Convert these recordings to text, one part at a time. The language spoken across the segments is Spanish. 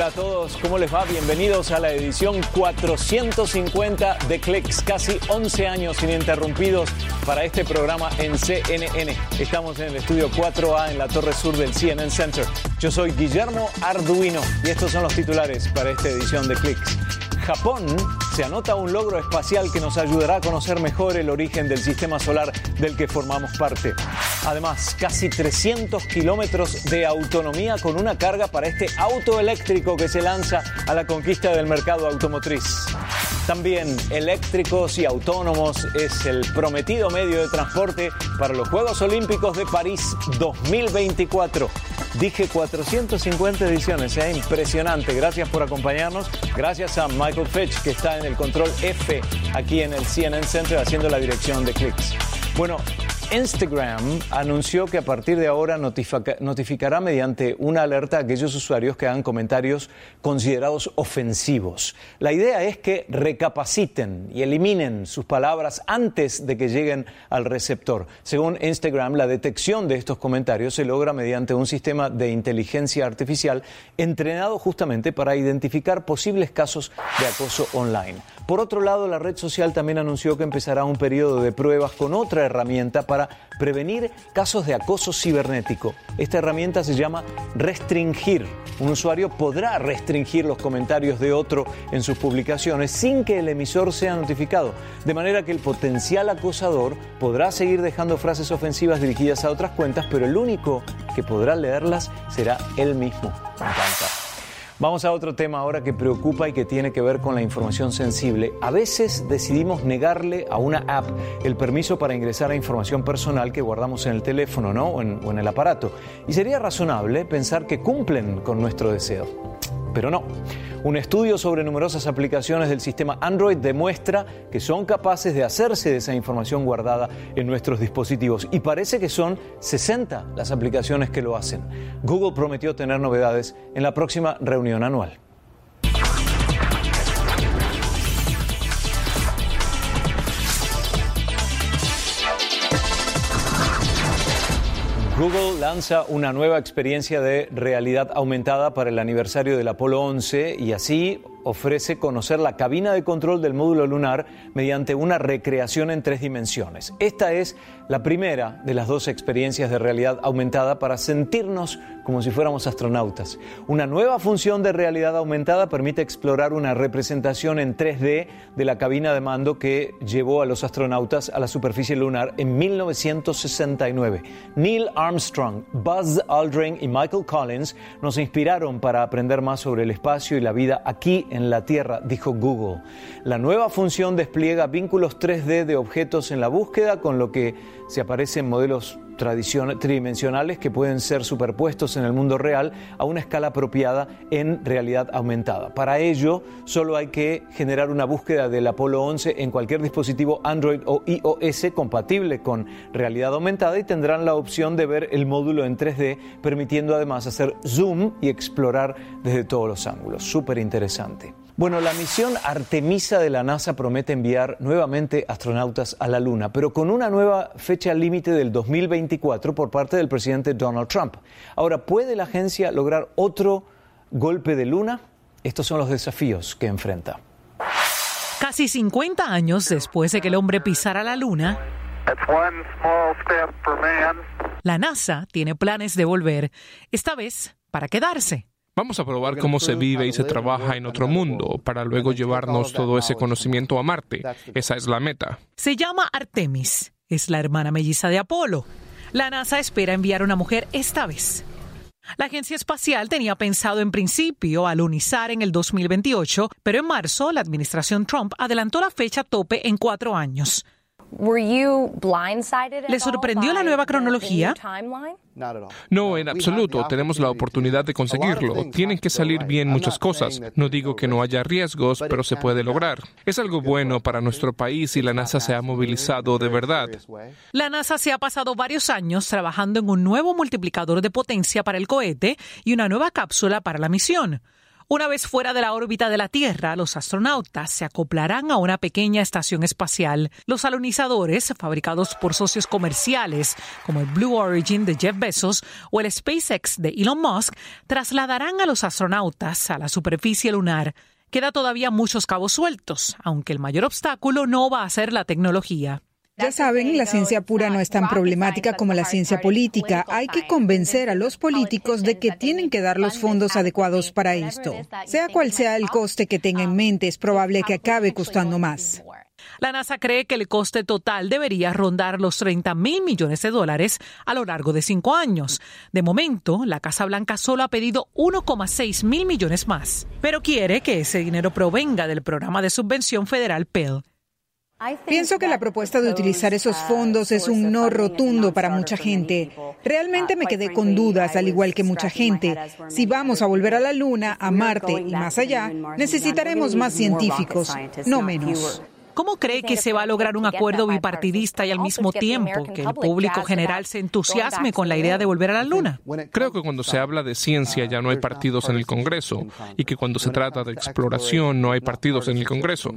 Hola a todos, ¿cómo les va? Bienvenidos a la edición 450 de Clicks, casi 11 años ininterrumpidos para este programa en CNN. Estamos en el estudio 4A en la torre sur del CNN Center. Yo soy Guillermo Arduino y estos son los titulares para esta edición de Clicks. Japón se anota un logro espacial que nos ayudará a conocer mejor el origen del sistema solar del que formamos parte. Además, casi 300 kilómetros de autonomía con una carga para este auto eléctrico que se lanza a la conquista del mercado automotriz. También eléctricos y autónomos es el prometido medio de transporte para los Juegos Olímpicos de París 2024. Dije 450 ediciones, es impresionante. Gracias por acompañarnos. Gracias a Michael Fitch, que está en el control F aquí en el CNN Center haciendo la dirección de clics. Bueno, Instagram anunció que a partir de ahora notificará mediante una alerta a aquellos usuarios que hagan comentarios considerados ofensivos. La idea es que recapaciten y eliminen sus palabras antes de que lleguen al receptor. Según Instagram, la detección de estos comentarios se logra mediante un sistema de inteligencia artificial entrenado justamente para identificar posibles casos de acoso online. Por otro lado, la red social también anunció que empezará un periodo de pruebas con otra herramienta para prevenir casos de acoso cibernético. Esta herramienta se llama Restringir. Un usuario podrá restringir los comentarios de otro en sus publicaciones sin que el emisor sea notificado, de manera que el potencial acosador podrá seguir dejando frases ofensivas dirigidas a otras cuentas, pero el único que podrá leerlas será él mismo. Vamos a otro tema ahora que preocupa y que tiene que ver con la información sensible. A veces decidimos negarle a una app el permiso para ingresar a información personal que guardamos en el teléfono ¿no? o, en, o en el aparato. Y sería razonable pensar que cumplen con nuestro deseo. Pero no. Un estudio sobre numerosas aplicaciones del sistema Android demuestra que son capaces de hacerse de esa información guardada en nuestros dispositivos y parece que son 60 las aplicaciones que lo hacen. Google prometió tener novedades en la próxima reunión anual. Google lanza una nueva experiencia de realidad aumentada para el aniversario del Apolo 11 y así ofrece conocer la cabina de control del módulo lunar mediante una recreación en tres dimensiones. Esta es la primera de las dos experiencias de realidad aumentada para sentirnos como si fuéramos astronautas. Una nueva función de realidad aumentada permite explorar una representación en 3D de la cabina de mando que llevó a los astronautas a la superficie lunar en 1969. Neil Armstrong, Buzz Aldrin y Michael Collins nos inspiraron para aprender más sobre el espacio y la vida aquí en la Tierra, dijo Google. La nueva función despliega vínculos 3D de objetos en la búsqueda, con lo que se aparecen modelos tridimensionales que pueden ser superpuestos en el mundo real a una escala apropiada en realidad aumentada. Para ello, solo hay que generar una búsqueda del Apolo 11 en cualquier dispositivo Android o iOS compatible con realidad aumentada y tendrán la opción de ver el módulo en 3D, permitiendo además hacer zoom y explorar desde todos los ángulos. Súper interesante. Bueno, la misión Artemisa de la NASA promete enviar nuevamente astronautas a la Luna, pero con una nueva fecha límite del 2024 por parte del presidente Donald Trump. Ahora, ¿puede la agencia lograr otro golpe de Luna? Estos son los desafíos que enfrenta. Casi 50 años después de que el hombre pisara la Luna, la NASA tiene planes de volver, esta vez para quedarse. Vamos a probar cómo se vive y se trabaja en otro mundo para luego llevarnos todo ese conocimiento a Marte. Esa es la meta. Se llama Artemis. Es la hermana melliza de Apolo. La NASA espera enviar una mujer esta vez. La agencia espacial tenía pensado en principio alunizar en el 2028, pero en marzo la administración Trump adelantó la fecha tope en cuatro años. ¿Le sorprendió la nueva cronología? No, en absoluto. Tenemos la oportunidad de conseguirlo. Tienen que salir bien muchas cosas. No digo que no haya riesgos, pero se puede lograr. Es algo bueno para nuestro país y la NASA se ha movilizado de verdad. La NASA se ha pasado varios años trabajando en un nuevo multiplicador de potencia para el cohete y una nueva cápsula para la misión. Una vez fuera de la órbita de la Tierra, los astronautas se acoplarán a una pequeña estación espacial. Los alunizadores, fabricados por socios comerciales como el Blue Origin de Jeff Bezos o el SpaceX de Elon Musk, trasladarán a los astronautas a la superficie lunar. Queda todavía muchos cabos sueltos, aunque el mayor obstáculo no va a ser la tecnología. Ya saben, la ciencia pura no es tan problemática como la ciencia política. Hay que convencer a los políticos de que tienen que dar los fondos adecuados para esto. Sea cual sea el coste que tenga en mente, es probable que acabe costando más. La NASA cree que el coste total debería rondar los 30 mil millones de dólares a lo largo de cinco años. De momento, la Casa Blanca solo ha pedido 1,6 mil millones más, pero quiere que ese dinero provenga del programa de subvención federal Pell. Pienso que la propuesta de utilizar esos fondos es un no rotundo para mucha gente. Realmente me quedé con dudas, al igual que mucha gente. Si vamos a volver a la Luna, a Marte y más allá, necesitaremos más científicos, no menos. ¿Cómo cree que se va a lograr un acuerdo bipartidista y al mismo tiempo que el público general se entusiasme con la idea de volver a la Luna? Creo que cuando se habla de ciencia ya no hay partidos en el Congreso y que cuando se trata de exploración no hay partidos en el Congreso.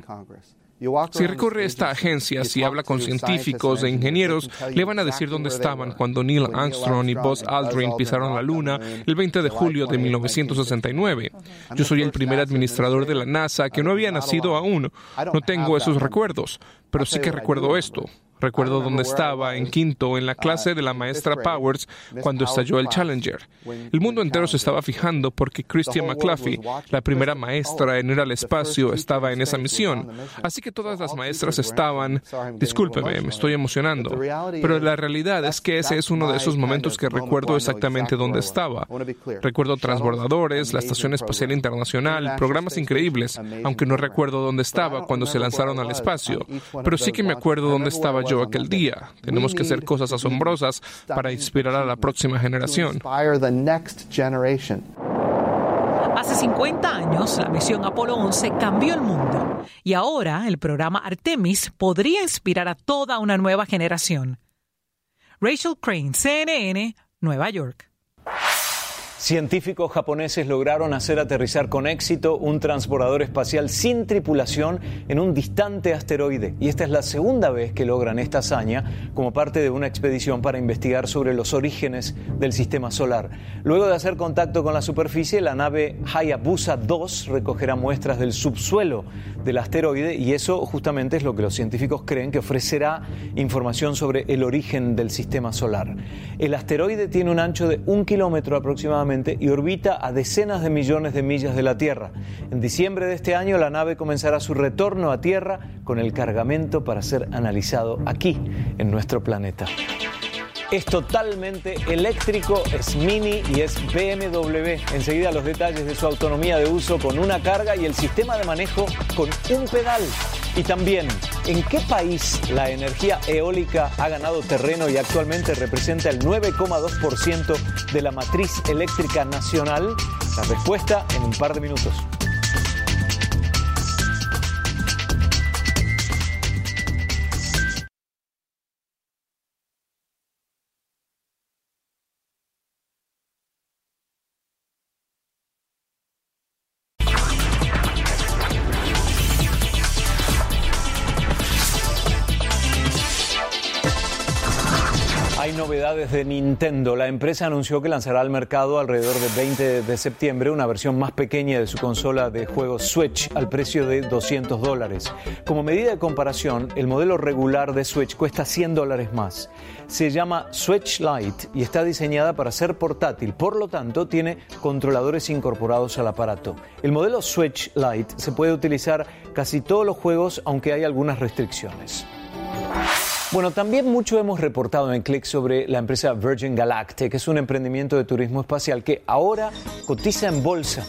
Si recorre esta agencia, si habla con científicos e ingenieros, le van a decir dónde estaban cuando Neil Armstrong y Buzz Aldrin pisaron la Luna el 20 de julio de 1969. Yo soy el primer administrador de la NASA que no había nacido aún. No tengo esos recuerdos, pero sí que recuerdo esto. Recuerdo dónde estaba en quinto en la clase de la maestra Powers cuando estalló el Challenger. El mundo entero se estaba fijando porque Christian McCluffy, la primera maestra en ir al espacio, estaba en esa misión. Así que todas las maestras estaban, discúlpeme, me estoy emocionando, pero la realidad es que ese es uno de esos momentos que recuerdo exactamente dónde estaba. Recuerdo transbordadores, la Estación Espacial Internacional, programas increíbles, aunque no recuerdo dónde estaba cuando se lanzaron al espacio, pero sí que me acuerdo dónde estaba yo aquel día. Tenemos que hacer cosas asombrosas para inspirar a la próxima generación. Hace 50 años, la misión Apolo 11 cambió el mundo y ahora el programa Artemis podría inspirar a toda una nueva generación. Rachel Crane, CNN, Nueva York. Científicos japoneses lograron hacer aterrizar con éxito un transbordador espacial sin tripulación en un distante asteroide. Y esta es la segunda vez que logran esta hazaña como parte de una expedición para investigar sobre los orígenes del sistema solar. Luego de hacer contacto con la superficie, la nave Hayabusa 2 recogerá muestras del subsuelo del asteroide y eso justamente es lo que los científicos creen que ofrecerá información sobre el origen del sistema solar. El asteroide tiene un ancho de un kilómetro aproximadamente y orbita a decenas de millones de millas de la Tierra. En diciembre de este año la nave comenzará su retorno a Tierra con el cargamento para ser analizado aquí, en nuestro planeta. Es totalmente eléctrico, es mini y es BMW. Enseguida los detalles de su autonomía de uso con una carga y el sistema de manejo con un pedal. Y también, ¿en qué país la energía eólica ha ganado terreno y actualmente representa el 9,2% de la matriz eléctrica nacional? La respuesta en un par de minutos. Novedades Nintendo. La empresa anunció que lanzará al mercado alrededor del 20 de septiembre una versión más pequeña de su consola de juegos Switch al precio de 200 dólares. Como medida de comparación, el modelo regular de Switch cuesta 100 dólares más. Se llama Switch Lite y está diseñada para ser portátil, por lo tanto tiene controladores incorporados al aparato. El modelo Switch Lite se puede utilizar casi todos los juegos, aunque hay algunas restricciones. Bueno, también mucho hemos reportado en Click sobre la empresa Virgin Galactic, que es un emprendimiento de turismo espacial que ahora cotiza en bolsa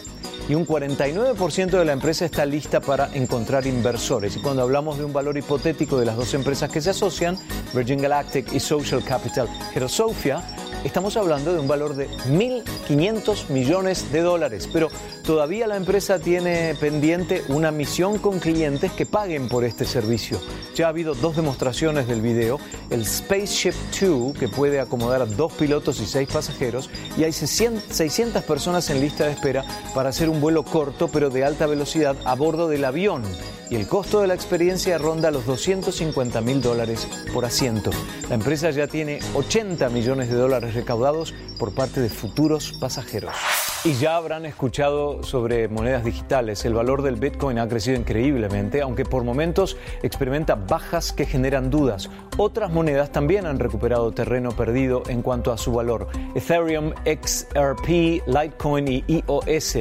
y un 49% de la empresa está lista para encontrar inversores. Y cuando hablamos de un valor hipotético de las dos empresas que se asocian, Virgin Galactic y Social Capital Sofia, estamos hablando de un valor de 1.500 millones de dólares. Pero todavía la empresa tiene pendiente una misión con clientes que paguen por este servicio. Ya ha habido dos demostraciones del video, el Spaceship 2, que puede acomodar a dos pilotos y seis pasajeros, y hay 600 personas en lista de espera para hacer un vuelo corto pero de alta velocidad a bordo del avión y el costo de la experiencia ronda los 250 mil dólares por asiento. La empresa ya tiene 80 millones de dólares recaudados por parte de futuros pasajeros. Y ya habrán escuchado sobre monedas digitales. El valor del Bitcoin ha crecido increíblemente, aunque por momentos experimenta bajas que generan dudas. Otras monedas también han recuperado terreno perdido en cuanto a su valor. Ethereum, XRP, Litecoin y EOS.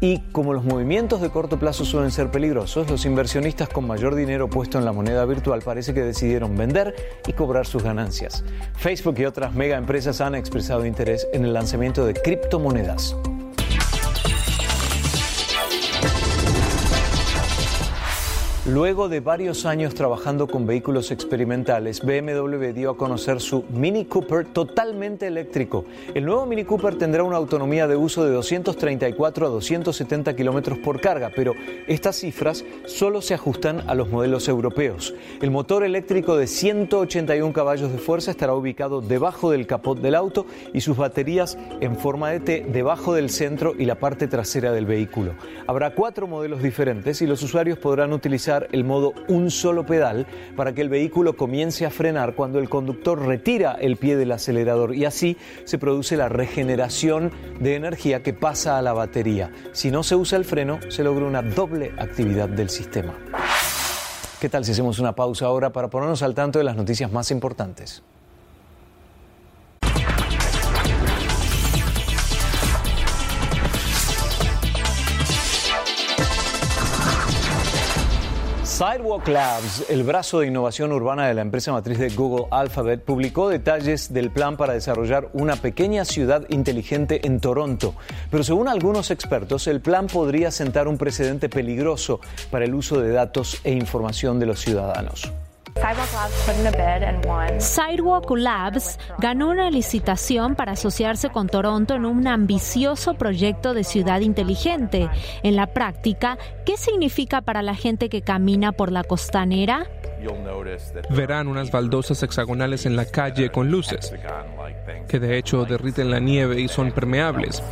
Y como los movimientos de corto plazo suelen ser peligrosos, los inversionistas con mayor dinero puesto en la moneda virtual parece que decidieron vender y cobrar sus ganancias. Facebook y otras mega empresas han expresado interés en el lanzamiento de criptomonedas. Luego de varios años trabajando con vehículos experimentales, BMW dio a conocer su Mini Cooper totalmente eléctrico. El nuevo Mini Cooper tendrá una autonomía de uso de 234 a 270 kilómetros por carga, pero estas cifras solo se ajustan a los modelos europeos. El motor eléctrico de 181 caballos de fuerza estará ubicado debajo del capot del auto y sus baterías en forma de T debajo del centro y la parte trasera del vehículo. Habrá cuatro modelos diferentes y los usuarios podrán utilizar el modo un solo pedal para que el vehículo comience a frenar cuando el conductor retira el pie del acelerador y así se produce la regeneración de energía que pasa a la batería. Si no se usa el freno, se logra una doble actividad del sistema. ¿Qué tal si hacemos una pausa ahora para ponernos al tanto de las noticias más importantes? Sidewalk Labs, el brazo de innovación urbana de la empresa matriz de Google Alphabet, publicó detalles del plan para desarrollar una pequeña ciudad inteligente en Toronto. Pero según algunos expertos, el plan podría sentar un precedente peligroso para el uso de datos e información de los ciudadanos. Sidewalk Labs ganó una licitación para asociarse con Toronto en un ambicioso proyecto de ciudad inteligente. En la práctica, ¿qué significa para la gente que camina por la costanera? Verán unas baldosas hexagonales en la calle con luces, que de hecho derriten la nieve y son permeables.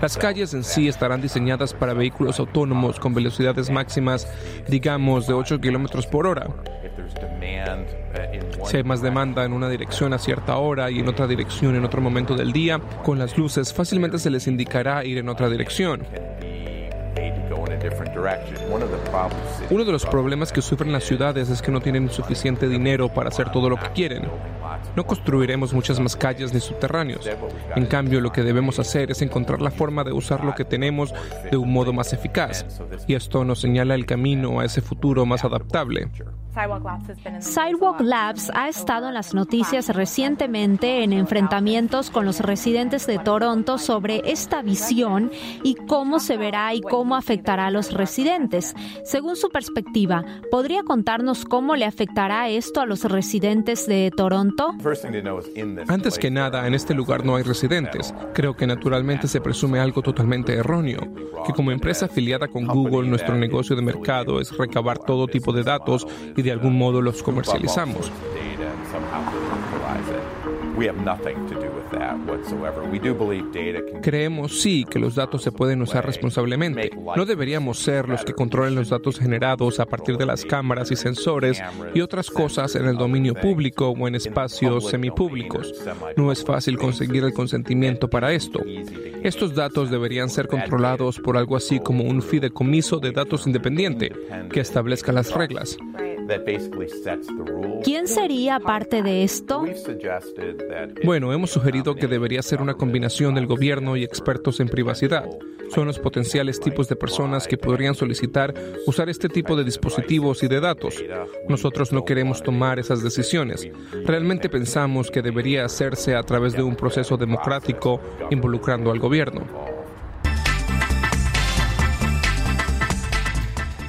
Las calles en sí estarán diseñadas para vehículos autónomos con velocidades máximas, digamos, de 8 kilómetros por hora. Si hay más demanda en una dirección a cierta hora y en otra dirección en otro momento del día, con las luces fácilmente se les indicará ir en otra dirección. Uno de los problemas que sufren las ciudades es que no tienen suficiente dinero para hacer todo lo que quieren. No construiremos muchas más calles ni subterráneos. En cambio, lo que debemos hacer es encontrar la forma de usar lo que tenemos de un modo más eficaz. Y esto nos señala el camino a ese futuro más adaptable. Sidewalk Labs ha estado en las noticias recientemente en enfrentamientos con los residentes de Toronto sobre esta visión y cómo se verá y cómo afectará a los residentes. Según su perspectiva, ¿podría contarnos cómo le afectará esto a los residentes de Toronto? Antes que nada, en este lugar no hay residentes. Creo que naturalmente se presume algo totalmente erróneo, que como empresa afiliada con Google, nuestro negocio de mercado es recabar todo tipo de datos y de algún modo los comercializamos. Creemos sí que los datos se pueden usar responsablemente. No deberíamos ser los que controlen los datos generados a partir de las cámaras y sensores y otras cosas en el dominio público o en espacios semipúblicos. No es fácil conseguir el consentimiento para esto. Estos datos deberían ser controlados por algo así como un fideicomiso de datos independiente que establezca las reglas. ¿Quién sería parte de esto? Bueno, hemos sugerido que debería ser una combinación del gobierno y expertos en privacidad. Son los potenciales tipos de personas que podrían solicitar usar este tipo de dispositivos y de datos. Nosotros no queremos tomar esas decisiones. Realmente pensamos que debería hacerse a través de un proceso democrático involucrando al gobierno.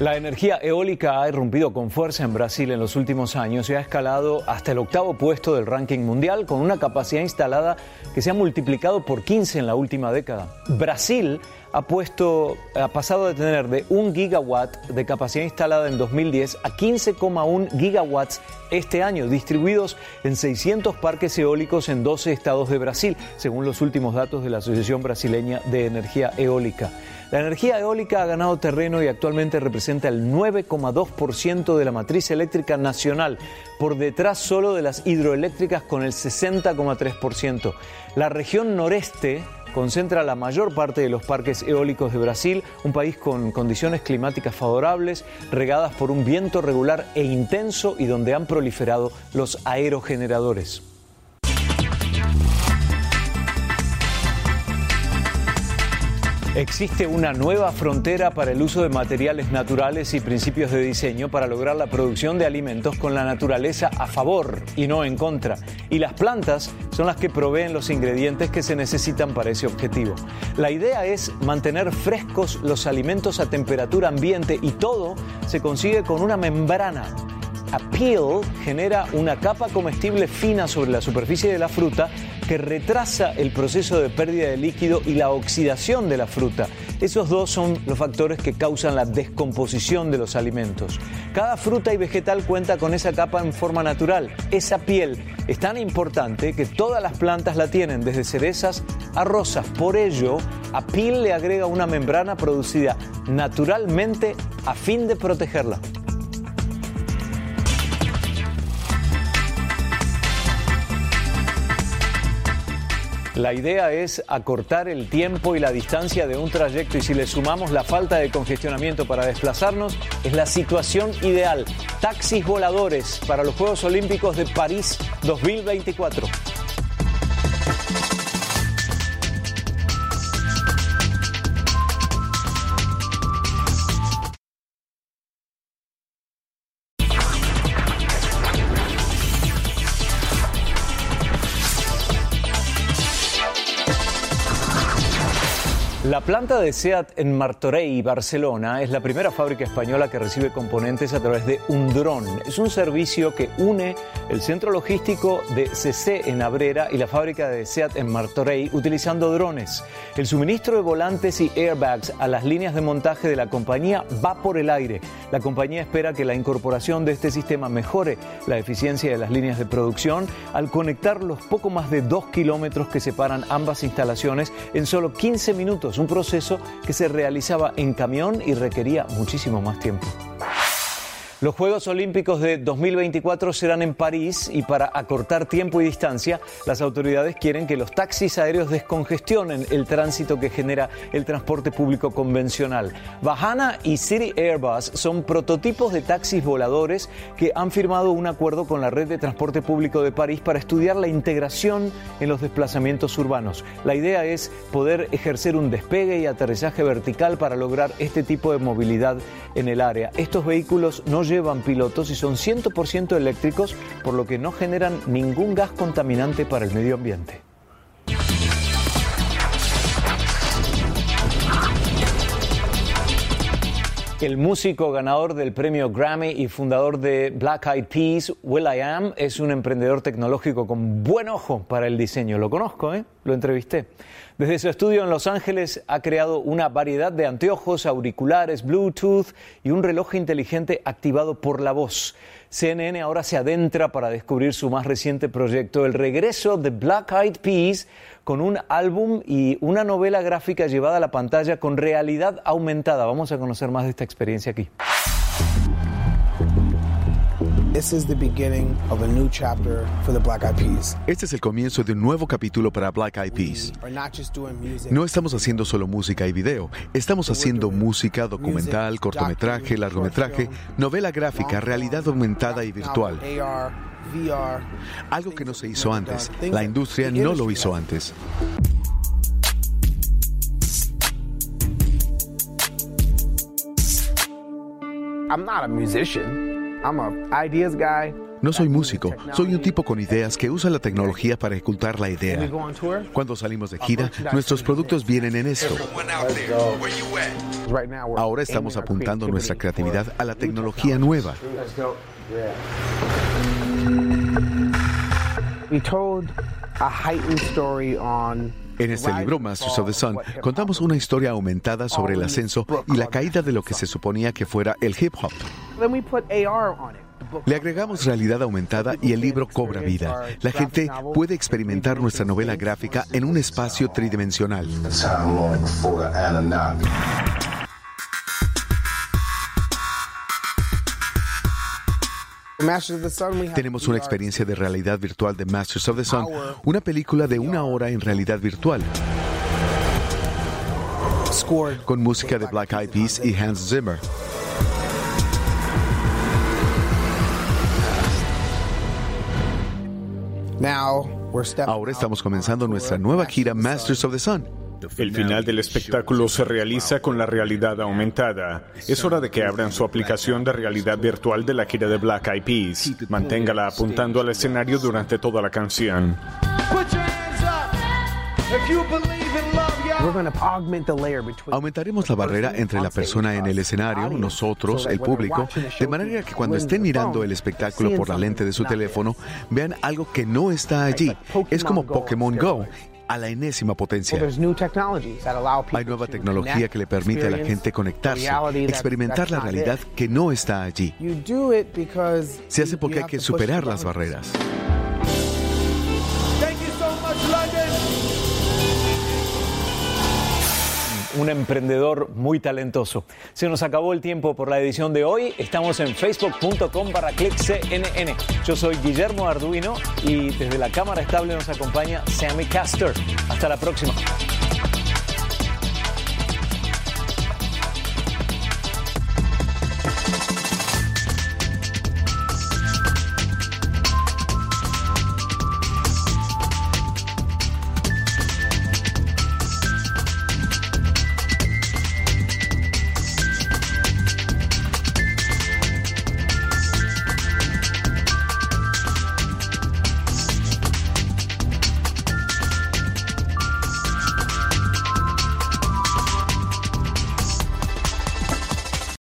La energía eólica ha irrumpido con fuerza en Brasil en los últimos años y ha escalado hasta el octavo puesto del ranking mundial con una capacidad instalada que se ha multiplicado por 15 en la última década. Brasil ha, puesto, ha pasado de tener de 1 gigawatt de capacidad instalada en 2010 a 15,1 gigawatts este año, distribuidos en 600 parques eólicos en 12 estados de Brasil, según los últimos datos de la Asociación Brasileña de Energía Eólica. La energía eólica ha ganado terreno y actualmente representa el 9,2% de la matriz eléctrica nacional, por detrás solo de las hidroeléctricas con el 60,3%. La región noreste concentra la mayor parte de los parques eólicos de Brasil, un país con condiciones climáticas favorables, regadas por un viento regular e intenso y donde han proliferado los aerogeneradores. Existe una nueva frontera para el uso de materiales naturales y principios de diseño para lograr la producción de alimentos con la naturaleza a favor y no en contra. Y las plantas son las que proveen los ingredientes que se necesitan para ese objetivo. La idea es mantener frescos los alimentos a temperatura ambiente y todo se consigue con una membrana Appeal genera una capa comestible fina sobre la superficie de la fruta que retrasa el proceso de pérdida de líquido y la oxidación de la fruta. Esos dos son los factores que causan la descomposición de los alimentos. Cada fruta y vegetal cuenta con esa capa en forma natural. Esa piel es tan importante que todas las plantas la tienen, desde cerezas a rosas. Por ello, Appeal le agrega una membrana producida naturalmente a fin de protegerla. La idea es acortar el tiempo y la distancia de un trayecto y si le sumamos la falta de congestionamiento para desplazarnos, es la situación ideal. Taxis voladores para los Juegos Olímpicos de París 2024. Planta de SEAT en Martorell, Barcelona, es la primera fábrica española que recibe componentes a través de un dron. Es un servicio que une el centro logístico de CC en Abrera y la fábrica de SEAT en Martorell utilizando drones. El suministro de volantes y airbags a las líneas de montaje de la compañía va por el aire. La compañía espera que la incorporación de este sistema mejore la eficiencia de las líneas de producción al conectar los poco más de dos kilómetros que separan ambas instalaciones en solo 15 minutos proceso que se realizaba en camión y requería muchísimo más tiempo. Los Juegos Olímpicos de 2024 serán en París y para acortar tiempo y distancia, las autoridades quieren que los taxis aéreos descongestionen el tránsito que genera el transporte público convencional. Bahana y City Airbus son prototipos de taxis voladores que han firmado un acuerdo con la red de transporte público de París para estudiar la integración en los desplazamientos urbanos. La idea es poder ejercer un despegue y aterrizaje vertical para lograr este tipo de movilidad en el área. Estos vehículos no llevan pilotos y son 100% eléctricos, por lo que no generan ningún gas contaminante para el medio ambiente. El músico ganador del premio Grammy y fundador de Black Eyed Peas, Will I Am, es un emprendedor tecnológico con buen ojo para el diseño. Lo conozco, ¿eh? Lo entrevisté. Desde su estudio en Los Ángeles ha creado una variedad de anteojos, auriculares, Bluetooth y un reloj inteligente activado por la voz. CNN ahora se adentra para descubrir su más reciente proyecto, el regreso de Black Eyed Peas, con un álbum y una novela gráfica llevada a la pantalla con realidad aumentada. Vamos a conocer más de esta experiencia aquí. Este es el comienzo de un nuevo capítulo para Black Eyed Peas. No estamos haciendo solo música y video, estamos haciendo música, documental, cortometraje, largometraje, novela gráfica, realidad aumentada y virtual. Algo que no se hizo antes. La industria no lo hizo antes. I'm not a musician. I'm a ideas guy. No soy músico, soy un tipo con ideas que usa la tecnología para ejecutar la idea. Cuando salimos de gira, nuestros productos vienen en esto. Ahora estamos apuntando nuestra creatividad a la tecnología nueva. En este libro, Masters of the Sun, contamos una historia aumentada sobre el ascenso y la caída de lo que se suponía que fuera el hip hop. Le agregamos realidad aumentada y el libro cobra vida. La gente puede experimentar nuestra novela gráfica en un espacio tridimensional. Tenemos una experiencia de realidad virtual de Masters of the Sun, una película de una hora en realidad virtual. Con música de Black Eyed Peas y Hans Zimmer. Ahora estamos comenzando nuestra nueva gira Masters of the Sun. El final del espectáculo se realiza con la realidad aumentada. Es hora de que abran su aplicación de realidad virtual de la gira de Black Eyed Peas. Manténgala apuntando al escenario durante toda la canción. Aumentaremos la barrera entre la persona en el escenario, nosotros, el público, de manera que cuando estén mirando el espectáculo por la lente de su teléfono, vean algo que no está allí. Es como Pokémon Go a la enésima potencia. Hay nueva tecnología que le permite a la gente conectarse, experimentar la realidad que no está allí. Se hace porque hay que superar las barreras. Un emprendedor muy talentoso. Se nos acabó el tiempo por la edición de hoy. Estamos en facebook.com para cnn. Yo soy Guillermo Arduino y desde la cámara estable nos acompaña Sammy Caster. Hasta la próxima.